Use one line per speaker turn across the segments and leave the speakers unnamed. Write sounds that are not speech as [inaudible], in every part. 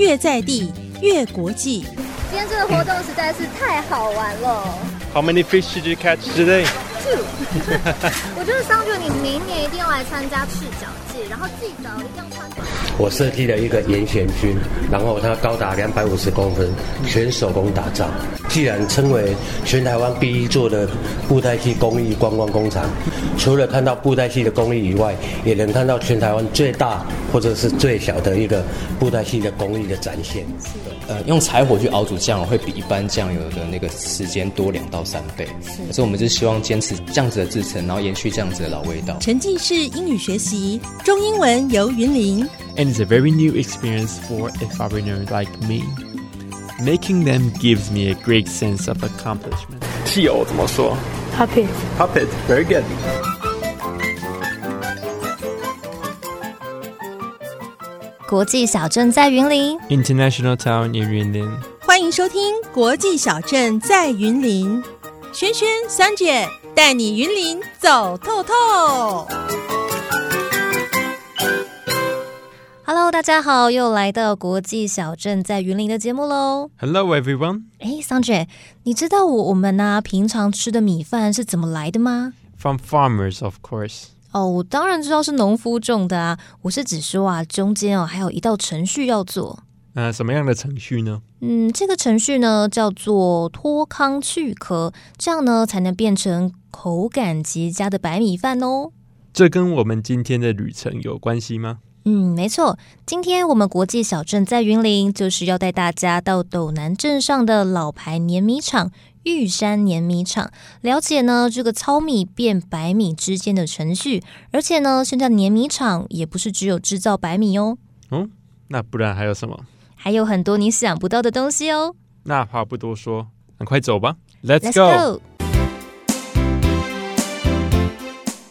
越在地越国际。
今天这个活动实在是太好玩了。
How many fish did you catch today?
Two。[laughs] 我觉得桑觉，你明年一定要来参加赤脚季，然后记得一定要穿。
我设计了一个严选军，然后它高达两百五十公分，全手工打造。既然称为全台湾第一座的布袋戏工艺观光工厂，除了看到布袋戏的工艺以外，也能看到全台湾最大或者是最小的一个布袋戏的工艺的展现。
呃，用柴火去熬煮酱油会比一般酱油的那个时间多两到三倍，所以我们就希望坚持这样子的制成，然后延续这样子的老味道。
沉浸式英语学习，中英文由云林。
And it's a very new experience for a foreigner like me. Making them gives me a great sense of accomplishment. 汽油怎么说
Puppet.
Puppet. Very good.
国际小镇在云林，
International town in Yunlin.
欢迎收听《国际小镇在云林》，轩轩、三姐带你云林走透透。
Hello，大家好，又来到国际小镇在云林的节目喽。
Hello everyone.
哎，桑姐，你知道我我们呢、平常吃的米饭是怎么来的吗
？From farmers, of course.
哦，我当然知道是农夫种的啊。我是指说啊，中间哦还有一道程序要做。
那什么样的程序呢？
嗯，这个程序呢叫做脱糠去壳，这样呢才能变成口感极佳的白米饭哦。
这跟我们今天的旅程有关系吗？
嗯，没错，今天我们国际小镇在云林，就是要带大家到斗南镇上的老牌碾米厂玉山碾米厂，了解呢这个糙米变白米之间的程序。而且呢，现在碾米厂也不是只有制造白米哦，嗯
那不然还有什么？
还有很多你想不到的东西哦。
那话不多说，赶快走吧。Let's
Let's
go.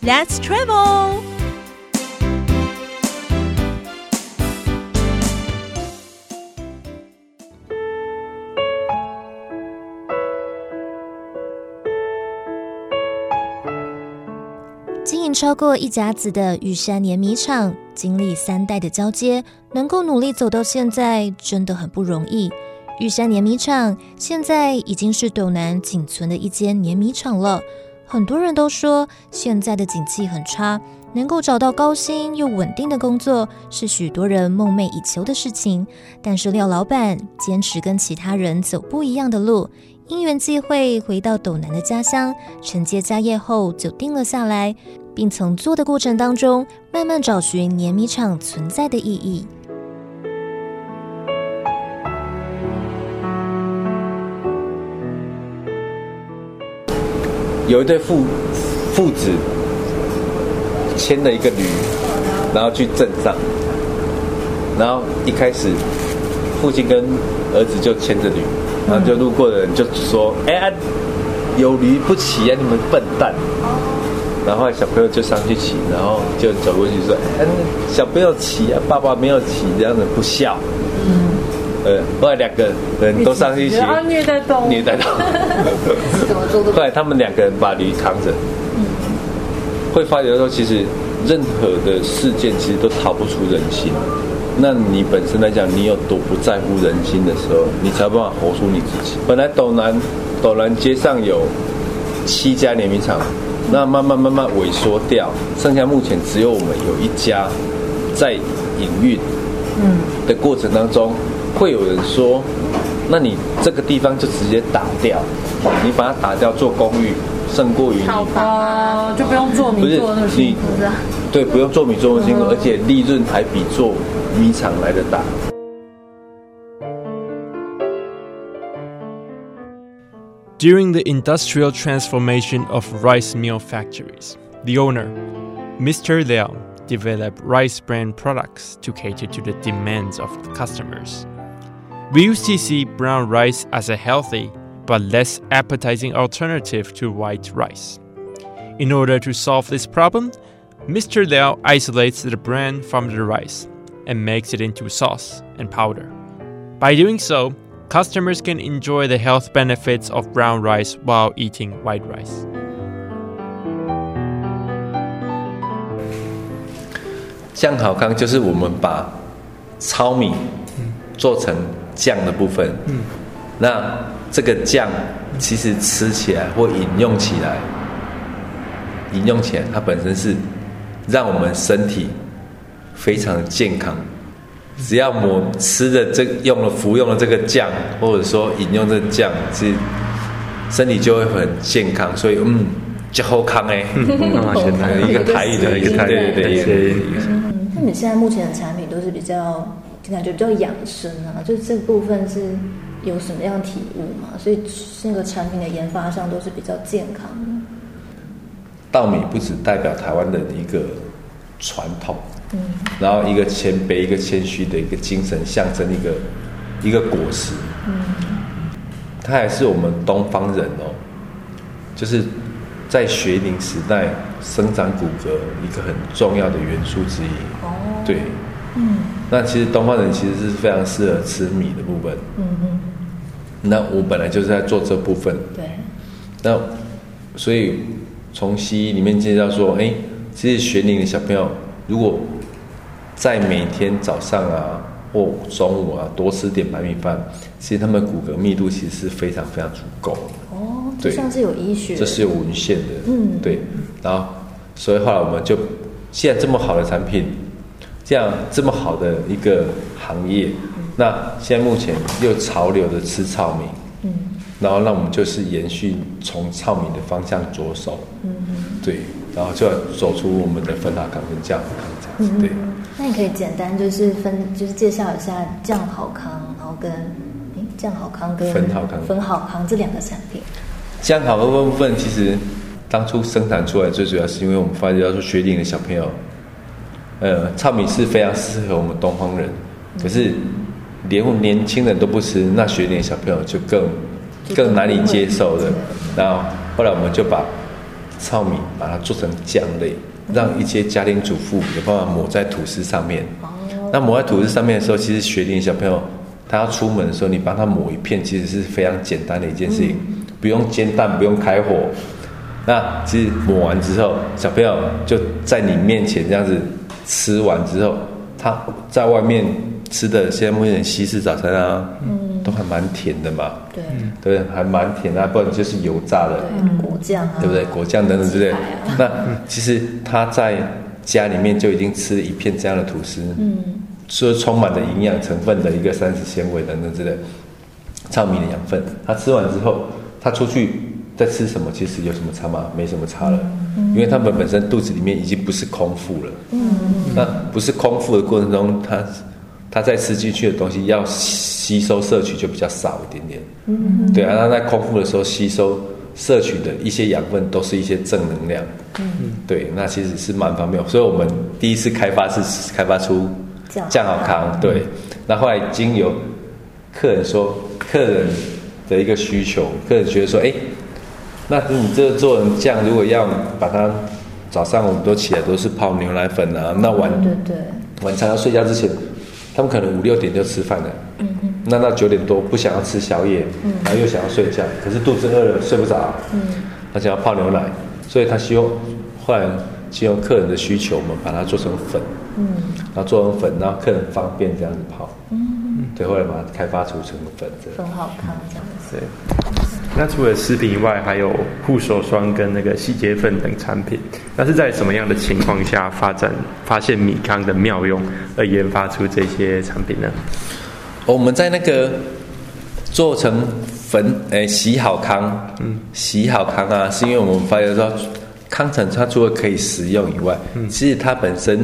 go！Let's travel。
超过一甲子的玉山碾米厂，经历三代的交接，能够努力走到现在，真的很不容易。玉山碾米厂现在已经是斗南仅存的一间碾米厂了。很多人都说，现在的景气很差，能够找到高薪又稳定的工作，是许多人梦寐以求的事情。但是廖老板坚持跟其他人走不一样的路，因缘际会回到斗南的家乡，承接家业后就定了下来，并从做的过程当中慢慢找寻碾米厂存在的意义。
有一对父父子牵了一个驴，然后去镇上，然后一开始父亲跟儿子就牵着驴，然后就路过的人就说：“哎、啊，有驴不骑啊，你们笨蛋！”然后小朋友就上去骑，然后就走过去说：“哎、小朋友骑啊，爸爸没有骑，这样子不孝。”呃，后来两个人都上去骑，
啊虐待动物
虐待动物。后来他们两个人把驴扛着，会发觉说，其实任何的事件其实都逃不出人心。那你本身来讲，你有多不在乎人心的时候，你才有办法活出你自己。本来斗南斗南街上有七家联名厂，那慢慢慢慢萎缩掉，剩下目前只有我们有一家在营运。嗯的过程当中，会有人说，那你这个地方就直接打掉，你把它打掉做公寓，胜过于你
哦，就不用做米做的那么辛苦，
对不用做米做那么辛苦，而且利润还比做米厂来的大。
During the industrial transformation of rice mill factories, the owner, Mr. Liao, developed rice brand products to cater to the demands of the customers. We used to see brown rice as a healthy but less appetizing alternative to white rice. In order to solve this problem, Mr. Liao isolates the bran from the rice and makes it into sauce and powder. By doing so, customers can enjoy the health benefits of brown rice while eating white rice.
酱好康就是我们把糙米 做成酱的部分。嗯，那这个酱其实吃起来或饮用起来，饮用起来它本身是让我们身体非常的健康。 只要抹吃的这用了服用了这个酱，或者说饮用这个酱，是身体就会很健康。所以嗯，就好康哎，一个台语的 [laughs] 一个台语的一个。
那你现在目前的产品都是比较感觉比较养生啊，就这部分是有什么样体悟吗？所以那个产品的研发上都是比较健康的。
稻米不只代表台湾的一个传统。嗯，然后一个谦卑、一个谦虚的一个精神，象征一个一个果实。嗯，它还是我们东方人哦，就是在学龄时代生长骨骼一个很重要的元素之一。哦，对，嗯，那其实东方人其实是非常适合吃米的部分。嗯嗯，那我本来就是在做这部分。
对，
那所以从西医里面介绍说，哎，其实学龄的小朋友如果在每天早上啊或中午啊多吃点白米饭，其实他们骨骼密度其实是非常非常足够。
哦，这算是有医学，
这是有文献的。嗯，对。然后，所以后来我们就，现在这么好的产品，这样这么好的一个行业，那现在目前又潮流的吃糙米，嗯，然后那我们就是延续从糙米的方向着手，嗯嗯，对，然后就要走出我们的芬达康跟酱康这样子，对。
那你可以简单就是分，就是介绍一下酱好康，然后跟酱好康跟
粉好康、
粉好康这两个产品。
酱好的部分其实当初生产出来最主要是因为我们发觉到说学龄的小朋友，呃，糙米是非常适合我们东方人，可是连我们年轻人都不吃，那学龄小朋友就更更难以接受的。然后后来我们就把糙米把它做成酱类。让一些家庭主妇有办法抹在吐司上面。哦。那抹在吐司上面的时候，其实学龄小朋友他要出门的时候，你帮他抹一片，其实是非常简单的一件事情，不用煎蛋，不用开火。那其实抹完之后，小朋友就在你面前这样子吃完之后，他在外面吃的现在目前西式早餐啊。嗯。都还蛮甜的嘛，
对，
对，还蛮甜啊，不然就是油炸的，
果酱啊，
对不对？果酱等等之类。那其实他在家里面就已经吃一片这样的吐司，嗯，说充满了营养成分的一个膳食纤维等等之类，糙米的养分。他吃完之后，他出去再吃什么，其实有什么差吗？没什么差了，因为他们本身肚子里面已经不是空腹了，嗯，那不是空腹的过程中，他。他在吃进去的东西要吸收摄取就比较少一点点，嗯，对啊，他在空腹的时候吸收摄取的一些养分都是一些正能量，嗯，对，那其实是蛮方便。所以我们第一次开发是开发出酱好康，对，那后来经由客人说客人的一个需求，客人觉得说，哎，那你这个做成酱，如果要把它早上我们都起来都是泡牛奶粉啊，那晚
对对。
晚餐要睡觉之前。他们可能五六点就吃饭了，嗯嗯，那到九点多不想要吃宵夜，嗯，然后又想要睡觉，可是肚子饿了睡不着，嗯，他想要泡牛奶，所以他希望后来借用客人的需求，我们把它做成粉，嗯，然后做成粉，然后客人方便这样子泡，嗯，对，后来把它开发出成粉，
很好看这样子，
对。那除了食品以外，还有护手霜跟那个洗洁粉等产品。那是在什么样的情况下发展、发现米糠的妙用而研发出这些产品呢？
我们在那个做成粉，诶，洗好康，嗯，洗好康啊，是因为我们发现说，康城它除了可以食用以外，嗯，其实它本身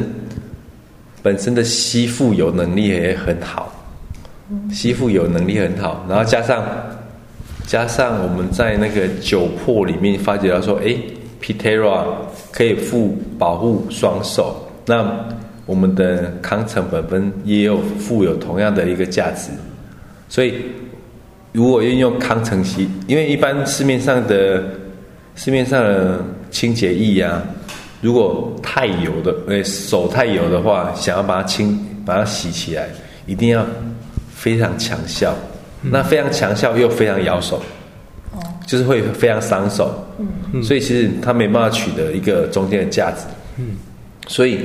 本身的吸附有能力也很好，吸附有能力很好，然后加上。加上我们在那个酒粕里面发觉到说，哎，Pitera 可以附保护双手，那我们的康城本分也有富有同样的一个价值，所以如果运用康城洗，因为一般市面上的市面上的清洁液啊，如果太油的，哎，手太油的话，想要把它清把它洗起来，一定要非常强效。那非常强效又非常咬手，哦，就是会非常伤手，嗯，所以其实他没办法取得一个中间的价值，嗯，所以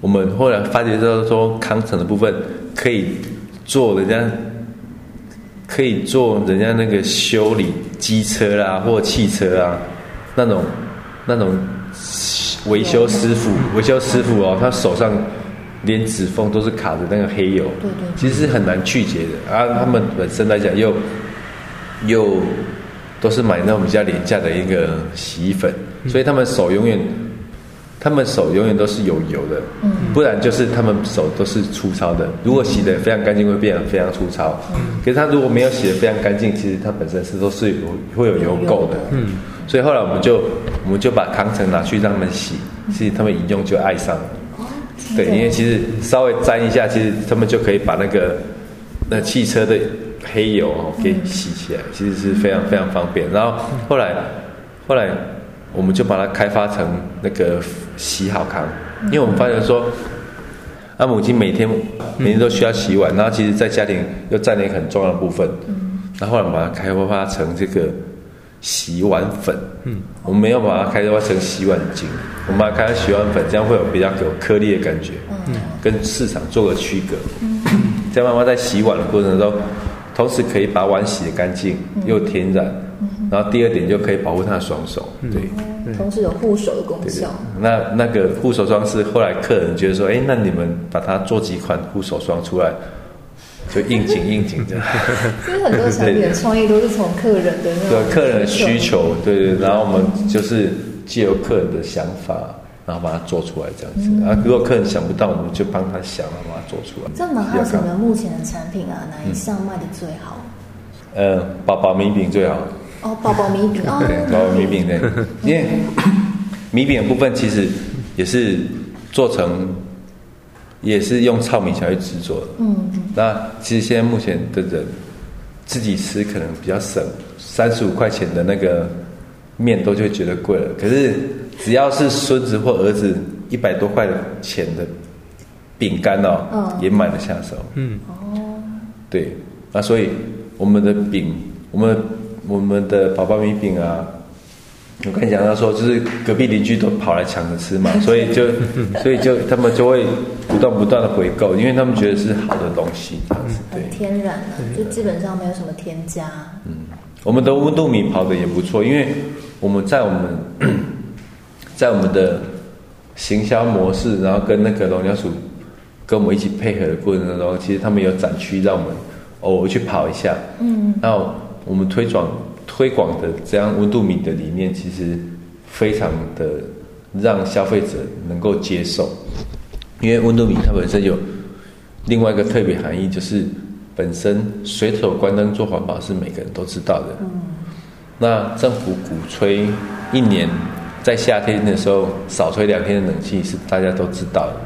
我们后来发觉到说康城的部分可以做人家可以做人家那个修理机车啦或汽车啊那种那种维修师傅，维修师傅哦，他手上连指缝都是卡着那个黑油，
对对
其实是很难去解的。啊，他们本身来讲又又都是买那种比较廉价的一个洗衣粉，所以他们手永远。他们手永远都是有油的，嗯，不然就是他们手都是粗糙的。如果洗得非常干净，会变得非常粗糙。嗯，可是他如果没有洗得非常干净，其实他本身是都是有会有油垢的。嗯，所以后来我们就我们就把康城拿去让他们洗，其实他们一用就爱上了。对，因为其实稍微沾一下，其实他们就可以把那个那汽车的黑油哦给洗起来，其实是非常非常方便。然后后来后来。我们就把它开发成那个洗好康，因为我们发现说，阿母亲每天每天都需要洗碗，然后其实在家庭又占了一个很重要的部分。嗯，然后后来把它开发成这个洗碗粉。嗯，我们没有把它开发成洗碗巾，我们把它开成洗碗粉，这样会有比较有颗粒的感觉。嗯，跟市场做个区隔。嗯，这样妈妈在洗碗的过程中，同时可以把碗洗得干净又天然。然后第二点就可以保护她的双手，对，
同时有护手的功效。
那那个护手霜是后来客人觉得说，哎，那你们把它做几款护手霜出来，就应景应景的。[laughs]
其实很多产品的创意都是从客人的那
个客人的需求，对对，然后我们就是借由客人的想法，然后把它做出来这样子。啊，如果客人想不到，我们就帮他想，把它做出来。
这马哈什么目前的产品啊，哪一项卖的最好？
呃，宝宝米饼最好。
哦，宝宝米饼哦，[laughs]
对，宝宝米饼对，因为 [coughs] 米饼的部分其实也是做成，也是用糙米才去制作的。嗯，那其实现在目前的人自己吃可能比较省，三十五块钱的那个面都就觉得贵了。可是只要是孙子或儿子一百多块钱的饼干哦，也买得下手。嗯，哦，对，那所以我们的饼，我们。我们的宝宝米饼啊，我跟你讲，他说就是隔壁邻居都跑来抢着吃嘛，[laughs] 所以就所以就他们就会不断不断的回购，因为他们觉得是好的东西，
很天然的，就基本上没有什么添加。
嗯，我们的温度米跑的也不错，因为我们在我们 [coughs] 在我们的行销模式，然后跟那个农粮署跟我们一起配合的过程当中，其实他们有展区让我们偶尔去跑一下，嗯，然后。我们推广推广的这样温度米的理念，其实非常的让消费者能够接受，因为温度米它本身有另外一个特别含义，就是本身随手关灯做环保是每个人都知道的。嗯。那政府鼓吹一年在夏天的时候少吹两天的冷气是大家都知道的。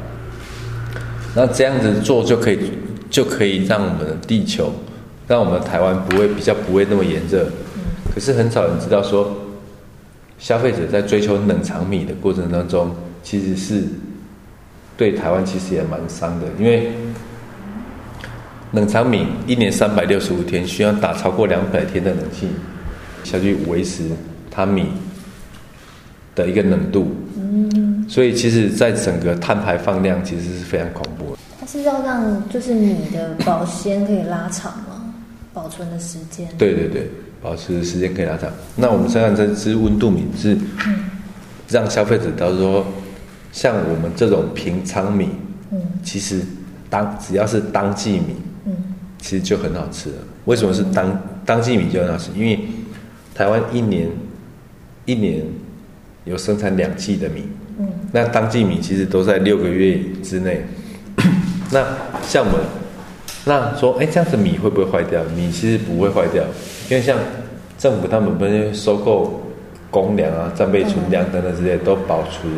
那这样子做就可以就可以让我们的地球。让我们台湾不会比较不会那么炎热，可是很少人知道说，消费者在追求冷藏米的过程当中，其实是对台湾其实也蛮伤的，因为冷藏米一年三百六十五天需要打超过两百天的冷气下去维持它米的一个冷度，嗯，所以其实在整个碳排放量其实是非常恐怖的。
它是要让就是米的保鲜可以拉长吗？保存的时间，
对对对，保持时间可以拉长。那我们身上这支温度米是让消费者到说，像我们这种平仓米，嗯，其实当只要是当季米，嗯，其实就很好吃了。为什么是当当季米就很好吃？因为台湾一年一年有生产两季的米，嗯，那当季米其实都在六个月之内。那像我们。那说，哎，这样子米会不会坏掉？米其实不会坏掉，因为像政府他们不是收购公粮啊、战备存粮等等之类，都保存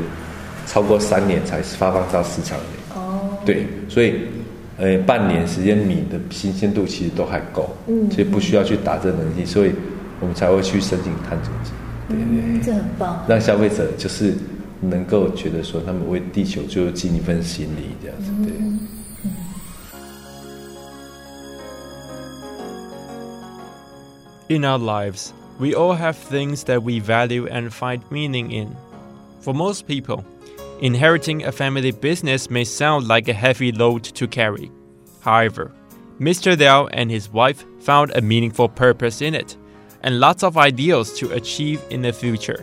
超过三年才发放到市场里。哦，对，所以，呃，半年时间米的新鲜度其实都还够，嗯，所以不需要去打这能力，所以我们才会去申请碳足迹。
对对，这很棒，
让消费者就是能够觉得说，他们为地球就尽一份心力，这样子，对。
In our lives, we all have things that we value and find meaning in. For most people, inheriting a family business may sound like a heavy load to carry. However, Mr. Liao and his wife found a meaningful purpose in it and lots of ideals to achieve in the future.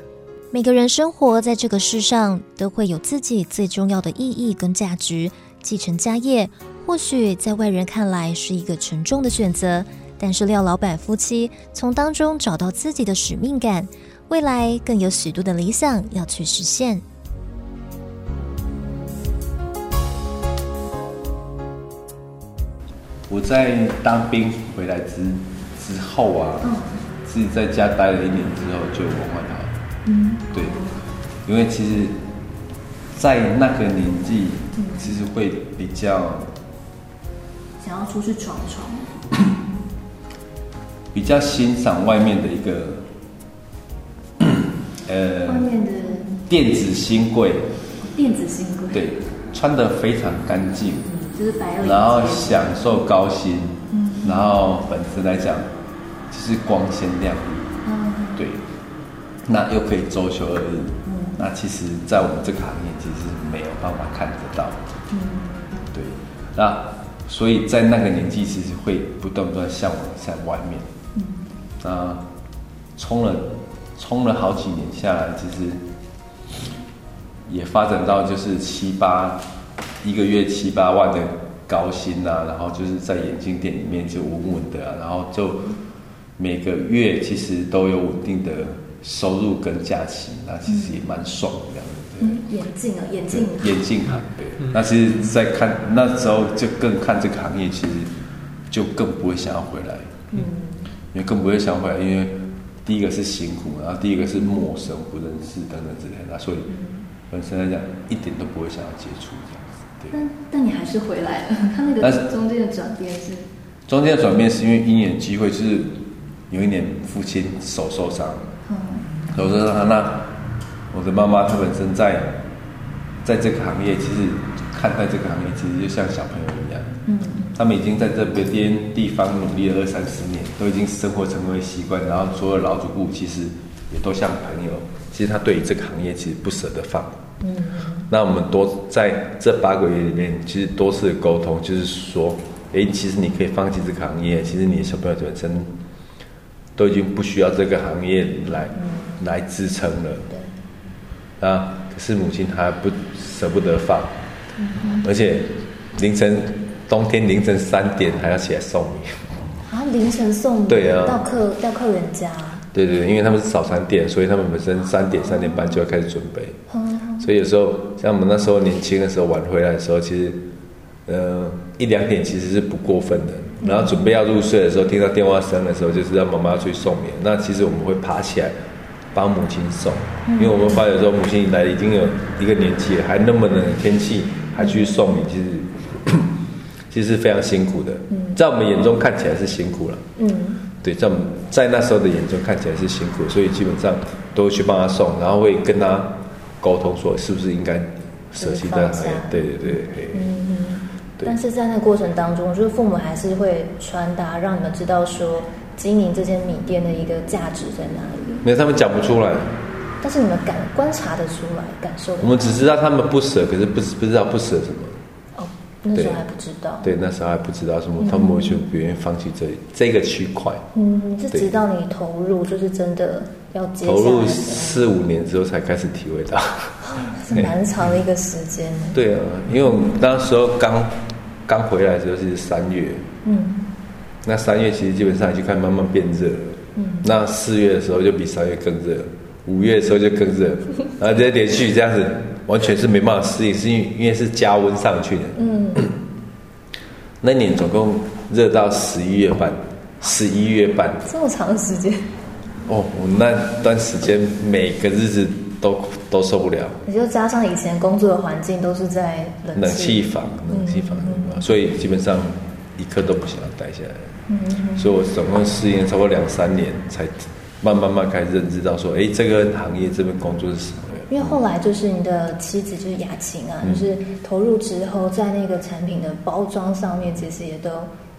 每个人生活在这个世上，都会有自己最重要的意义跟价值。继承家业，或许在外人看来是一个沉重的选择， 但是廖老板夫妻从当中找到自己的使命感，未来更有许多的理想要去实现。
我在当兵回来之之后啊，自己在家待了一年之后就文化他。嗯，对，因为其实，在那个年纪，其实会比较
想要出去闯闯，
比 [laughs] 较欣赏外面的一个，[coughs]
呃，外面的
电子新贵，
电子新贵，
对，穿的非常干净，
就是白
然后享受高薪，嗯，然后本身来讲，就是光鲜亮丽，嗯，对。那又可以周休二日，嗯，那其实，在我们这个行业，其实是没有办法看得到，嗯，对，那所以在那个年纪，其实会不断不断向往在外面，嗯，那冲了冲了好几年下来，其实也发展到就是七八一个月七八万的高薪呐，然后就是在眼镜店里面就稳稳的，啊然后就每个月其实都有稳定的。收入跟假期，那其实也蛮爽的这样子。
嗯，眼镜啊，眼镜。
眼镜行，对。那其实，在看那时候就更看这个行业，其实就更不会想要回来。嗯。因为更不会想回来，因为第一个是辛苦，然后第一个是陌生、不认识等等之类的，所以本身来讲一点都不会想要接触这样子。对。
但但你还是回来了，他那个中间的转变是？
中间的转变是因为因缘机会，就是有一年父亲手受伤。嗯我说他那，我的妈妈她本身在，在这个行业，其实看待这个行业，其实就像小朋友一样。嗯。他们已经在这边地方努力了二三十年，都已经生活成为习惯，然后所有老主顾其实也都像朋友。其实他对于这个行业其实不舍得放。嗯。那我们多在这八个月里面，其实多次沟通，就是说，哎，其实你可以放弃这个行业，其实你的小朋友本身都已经不需要这个行业来。来支撑了，对，啊，可是母亲她不舍不得放，而且凌晨冬天凌晨三点还要起来送米，
啊，凌晨送米，
对啊，
到客到客人家，
对对，因为他们是早餐店，所以他们本身三点三点半就要开始准备，所以有时候像我们那时候年轻的时候晚回来的时候，其实，呃，一两点其实是不过分的，然后准备要入睡的时候，听到电话声的时候，就是让妈妈出去送米，那其实我们会爬起来。帮母亲送，因为我们发觉说母亲来已经有一个年纪了，还那么冷的天气还去送米，其实其实非常辛苦的。在我们眼中看起来是辛苦了。嗯，对，在我们在那时候的眼中看起来是辛苦，所以基本上都会去帮他送，然后会跟他沟通说是不是应该舍弃这行业。对对对，嗯
嗯。但是在那个过程当中，就是父母还是会传达，让你们知道说。经营这间米店的一个价值在哪里？
没有，他们讲不出来。
但是你们感观察得出来，感受。
我们只知道他们不舍，可是不不知道不舍什么。
哦，那时候还不知道。
对，那时候还不知道什么，他们完全不愿意放弃这这个区块。
嗯，是直到你投入，就是真的要接
投入四五年之后才开始体会到，
是蛮长的一个时间。[laughs]
对啊，因为我们那时候刚刚回来的时候是三月。嗯。那三月其实基本上已经开始慢慢变热了，嗯，那四月的时候就比三月更热，五月的时候就更热，[laughs] 然后这连续这样子，完全是没办法适应，是因为因为是加温上去的，嗯，[clears throat] 那年总共热到十一月半，十一月半，
这么长时间，
哦，我那段时间每个日子都都受不了，
你就加上以前工作的环境都是在
冷气。房，冷气房，所以基本上一刻都不想要待下来。嗯所以，我总共适应超过两三年，才慢慢慢开始认知到说，哎，这个行业这份工作是什么
因为后来就是你的妻子就是雅琴啊，就是投入之后，在那个产品的包装上面，其实也都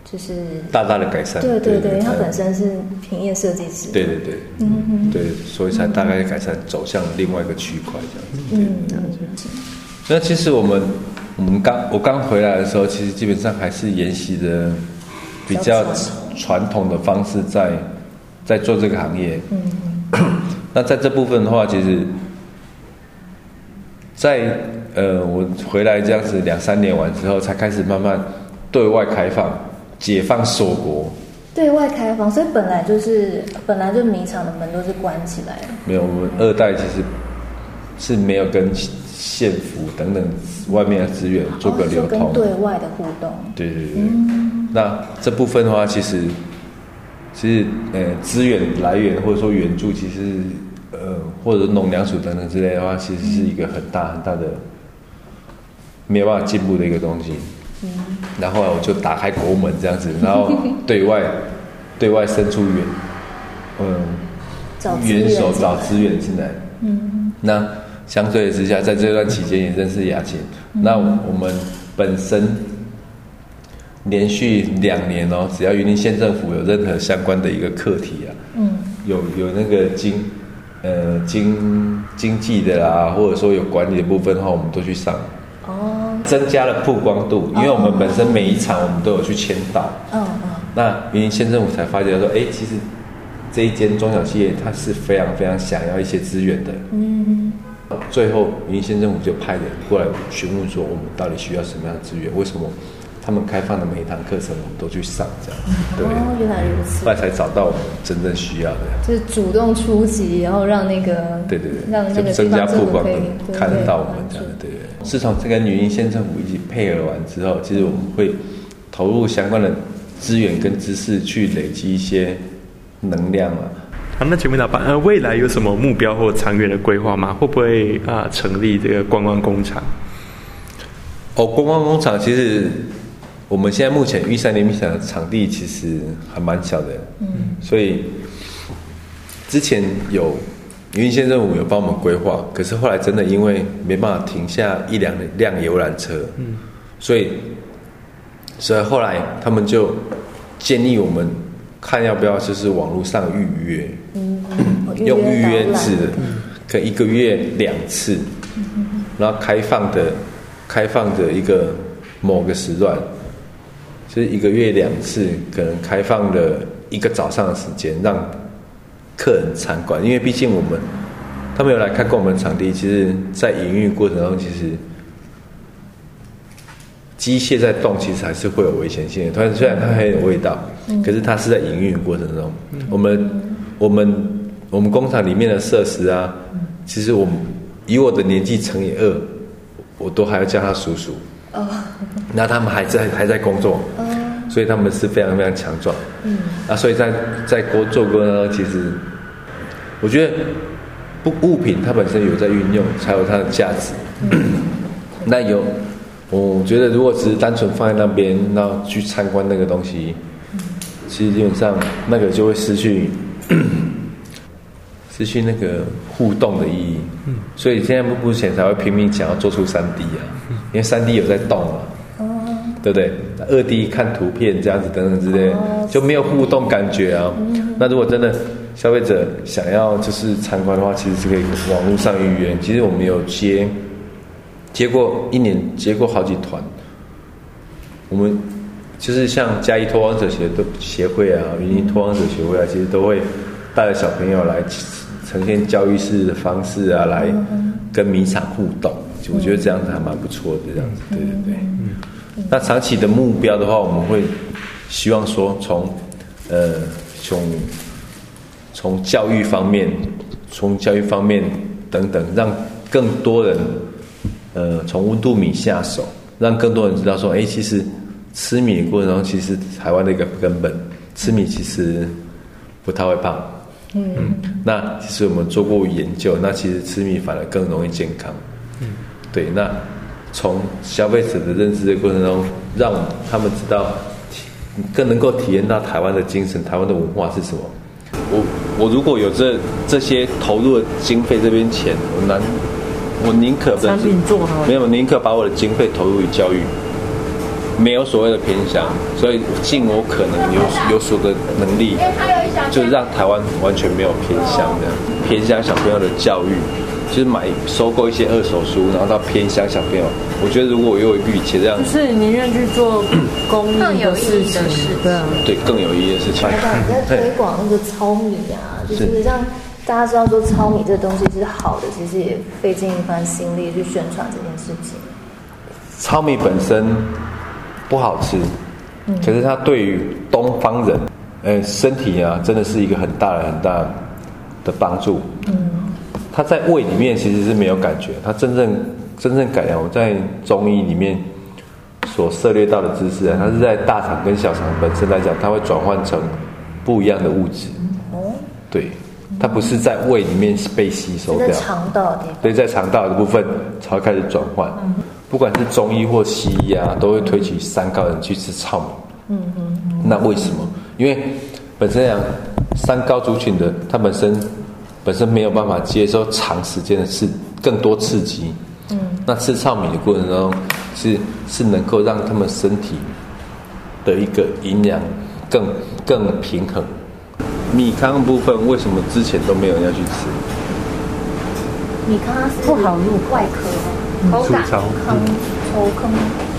就是
大大的改善。
对对对，他本身是平面设计师。
对对对，嗯嗯，对，所以才大概改善，走向另外一个区块这样子。嗯，那其实我们我们刚我刚回来的时候，其实基本上还是沿袭着。比较传统的方式在在做这个行业。嗯，那在这部分的话，其实，在呃我回来这样子两三年完之后，才开始慢慢对外开放、解放锁国。
对外开放，所以本来就是本来就米厂的门都是关起来的。
没有，我们二代其实是没有跟县府等等外面的资源做个流通，
对外的互动。
对对对。那这部分的话，其实其实呃资源来源或者说援助，其实呃或者农粮署等等之类的话，其实是一个很大很大的没有办法进步的一个东西。嗯。然后我就打开国门这样子，然后对外对外伸出援
嗯
援手找资源进来。嗯。那相对之下，在这段期间也认识雅琴。那我们本身。连续两年哦，只要云林县政府有任何相关的一个课题啊，嗯，有有那个经，呃经经济的啦，或者说有管理的部分的话，我们都去上，哦，增加了曝光度，因为我们本身每一场我们都有去签到，嗯嗯，那云林县政府才发觉说，哎，其实这一间中小企业它是非常非常想要一些资源的，嗯，最后云林县政府就派人过来询问说，我们到底需要什么样的资源？为什么？他们开放的每一堂课程，我们都去上，这样对。
哦，原来如此。
后来才找到我们真正需要的。
就是主动出击，然后让那个
对对对，
让那个
增加曝光度，看得到我们这样对对。自从这个女音县政府一起配合完之后，其实我们会投入相关的资源跟知识去累积一些能量啊。
好，那请问老板，呃，未来有什么目标或长远的规划吗？会不会啊成立这个观光工厂？
哦，观光工厂其实。我们现在目前玉山联名厂的场地其实还蛮小的，嗯，所以之前有云县政府有帮我们规划，可是后来真的因为没办法停下一两辆游览车，嗯，所以所以后来他们就建议我们看要不要就是网络上预约，嗯，用预约制，可一个月两次，然后开放的开放的一个某个时段。就是一个月两次，可能开放的一个早上的时间，让客人参观。因为毕竟我们他们有来看过我们场地，其实，在营运过程中，其实机械在动，其实还是会有危险性的。然虽然它很有味道，可是它是在营运过程中，我们我们我们工厂里面的设施啊，其实我以我的年纪乘以二，我都还要叫他叔叔。哦，那他们还在还在工作，所以他们是非常非常强壮。嗯，啊，所以在在国做过呢，其实我觉得不物品它本身有在运用，才有它的价值。那有，我觉得如果只是单纯放在那边，然后去参观那个东西，其实基本上那个就会失去 [coughs] 失去那个互动的意义。嗯，所以现在目前才会拼命想要做出三 D 啊。因为三 D 有在动嘛，对不对？二 D 看图片这样子等等之类，就没有互动感觉啊。那如果真的消费者想要就是参观的话，其实是可以网络上预约。其实我们有接接过一年接过好几团，我们就是像嘉义托荒者协都协会啊，云林托荒者协会啊，其实都会带着小朋友来呈现教育式的方式啊，来跟迷场互动。我觉得这样子还蛮不错的，这样子，对对对。那长期的目标的话，我们会希望说，从呃，从从教育方面，从教育方面等等，让更多人呃，从温度米下手，让更多人知道说，哎，其实吃米的过程中，其实台湾的一个根本，吃米其实不太会胖。嗯。那其实我们做过研究，那其实吃米反而更容易健康。对，那从消费者的认知的过程中，让他们知道，更能够体验到台湾的精神、台湾的文化是什么。我我如果有这这些投入的经费这边钱，我难，我宁可
产品做好，
没有宁可把我的经费投入于教育，没有所谓的偏向，所以尽我可能有有所的能力，就让台湾完全没有偏向的偏向小朋友的教育。就是买收购一些二手书，然后到偏乡小朋友。我觉得如果我有一笔钱这样，
就是宁愿去做公益
更有意义的
的事情
事，
对啊。
对更有意义的事情。
老板你在推广那个糙米啊，就是让大家知道说糙米这个东西是好的，其实也费尽一番心力去宣传这件事情。
糙米本身不好吃，可是它对于东方人，呃，身体啊，真的是一个很大的很大的帮助。嗯，它在胃里面其实是没有感觉，它真正真正改良，我在中医里面所涉猎到的知识啊，它是在大肠跟小肠本身来讲，它会转换成不一样的物质。
哦，
对，它不是在胃里面被吸收掉。
肠道的地方。
所以在肠道的部分才会开始转换。不管是中医或西医啊，都会推举三高人去吃糙米。嗯嗯那为什么？因为本身讲三高族群的，它本身本身没有办法接受长时间的刺更多刺激。嗯。那吃糙米的过程中，是是能够让他们身体的一个营养更更平衡。米糠部分为什么之前都没有人要去吃？
米糠是
不好入
外壳吗？口感
粗糙。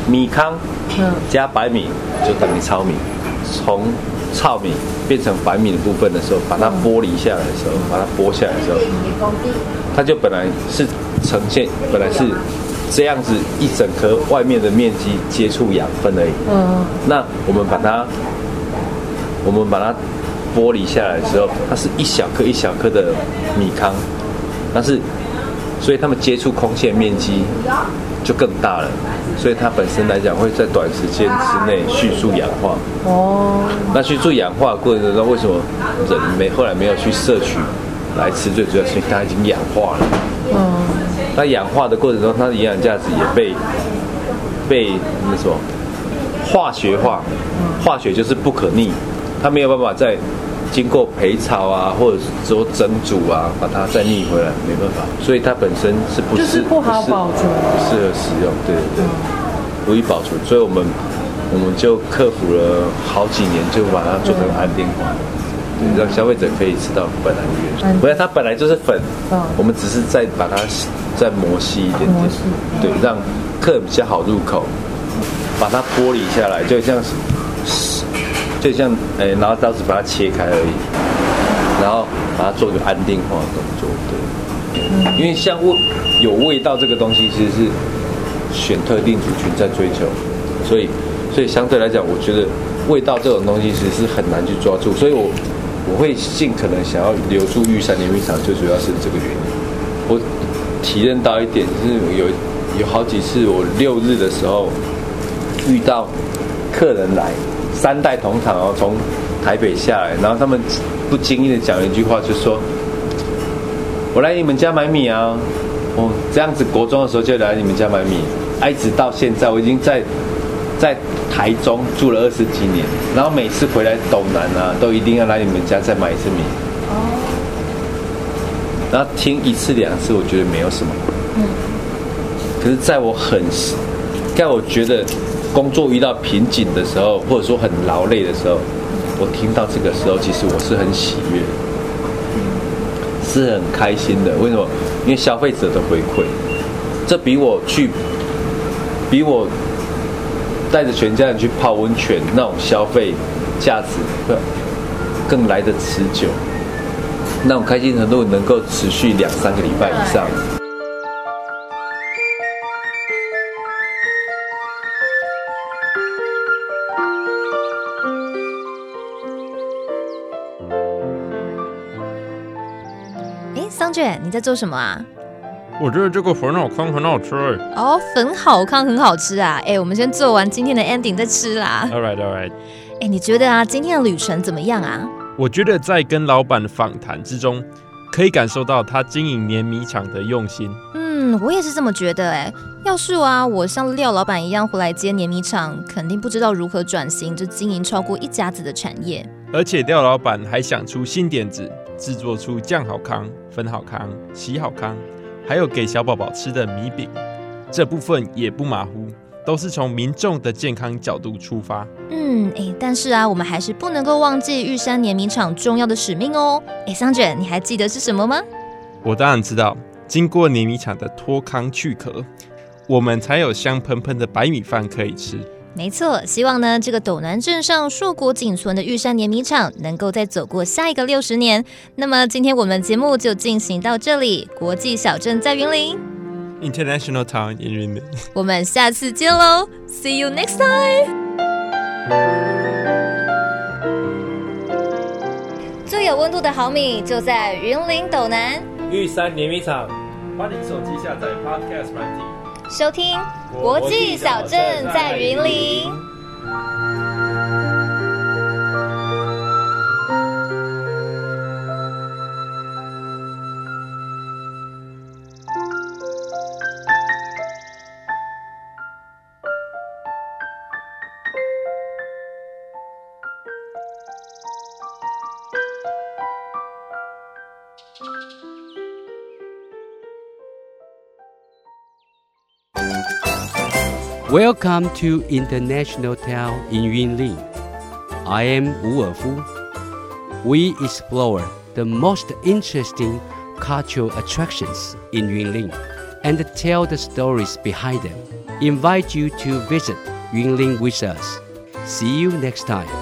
米糠
嗯
加白米就等于糙米，从糙米变成白米的部分的时候，把它剥离下来的时候，把它剥下来的时候，它就本来是呈现本来是这样子一整颗外面的面积接触养分而已。
嗯，
那我们把它，我们把它剥离下来的时候，它是一小颗一小颗的米糠，但是所以它们接触空气的面积就更大了，所以它本身来讲会在短时间之内迅速氧化。
哦，
那迅速氧化的过程中，为什么人没后来没有去摄取来吃？最主要是因为它已经氧化了。
嗯，
那氧化的过程中，它的营养价值也被被那什么化学化，化学就是不可逆，它没有办法再经过焙炒啊，或者是说蒸煮啊，把它再逆回来，没办法，所以它本身是不
就是
适
不好
适
保存。
不适合食用，对对对，不易保存，所以我们我们就克服了好几年，就把它做成安定化。对，让消费者可以吃到本来的原
安
味，不然它本来就是粉，
嗯。
我们只是再把它再磨细一点点对，让客人比较好入口，把它剥离下来，就像是就像诶、拿刀子把它切开而已，然后把它做一个安定化的动作，对，因为像味有味道这个东西，其实是选特定族群在追求，所以所以相对来讲，我觉得味道这种东西其实是很难去抓住，所以我我会尽可能想要留住玉山联名厂，最主要是这个原因。我体验到一点，就是有有好几次我六日的时候遇到客人来，三代同堂哦，从台北下来，然后他们不经意的讲了一句话，就说：“我来你们家买米啊。”哦，这样子国中的时候就来你们家买米，啊一直到现在，我已经在在台中住了二十几年，然后每次回来斗南啊，都一定要来你们家再买一次米。然后听一次两次，我觉得没有什么。可是在我很，在我觉得工作遇到瓶颈的时候，或者说很劳累的时候，我听到这个时候，其实我是很喜悦，是很开心的。为什么？因为消费者的回馈，这比我去，比我带着全家人去泡温泉那种消费价值会更来得持久。那种开心程度能够持续两三个礼拜以上。
你在做什么啊？
我觉得这个粉好康很好吃哎。
哦，粉好康很好吃啊！哎，我们先做完今天的 ending 再吃啦。
All right, all right。
哎，你觉得啊，今天的旅程怎么样啊？
我觉得在跟老板的访谈之中，可以感受到他经营碾米厂的用心。
嗯，我也是这么觉得哎。要是啊，我像廖老板一样回来接碾米厂，肯定不知道如何转型，就经营超过一家子的产业。
而且廖老板还想出新点子，制作出酱好康、粉好康、喜好康，还有给小宝宝吃的米饼。这部分也不马虎，都是从民众的健康角度出发。
嗯，哎，但是啊，我们还是不能够忘记玉山碾米厂重要的使命哦。哎，桑卷，你还记得是什么吗？
我当然知道，经过碾米厂的脱糠去壳，我们才有香喷喷的白米饭可以吃。
没错，希望呢这个斗南镇上硕果仅存的玉山碾米厂能够再走过下一个六十年。那么今天我们节目就进行到这里，国际小镇在云林
，International Town in 云林，
我们下次见喽，See you next time。最有温度的好米就在云林斗南
玉山碾米厂，
欢迎手机下载 Podcast 软体。
收听国际小镇在云林。
Welcome to International Town in Yunlin. I am Wu Erfu. We explore the most interesting cultural attractions in Yunlin and tell the stories behind them. Invite you to visit Yunlin with us. See you next time.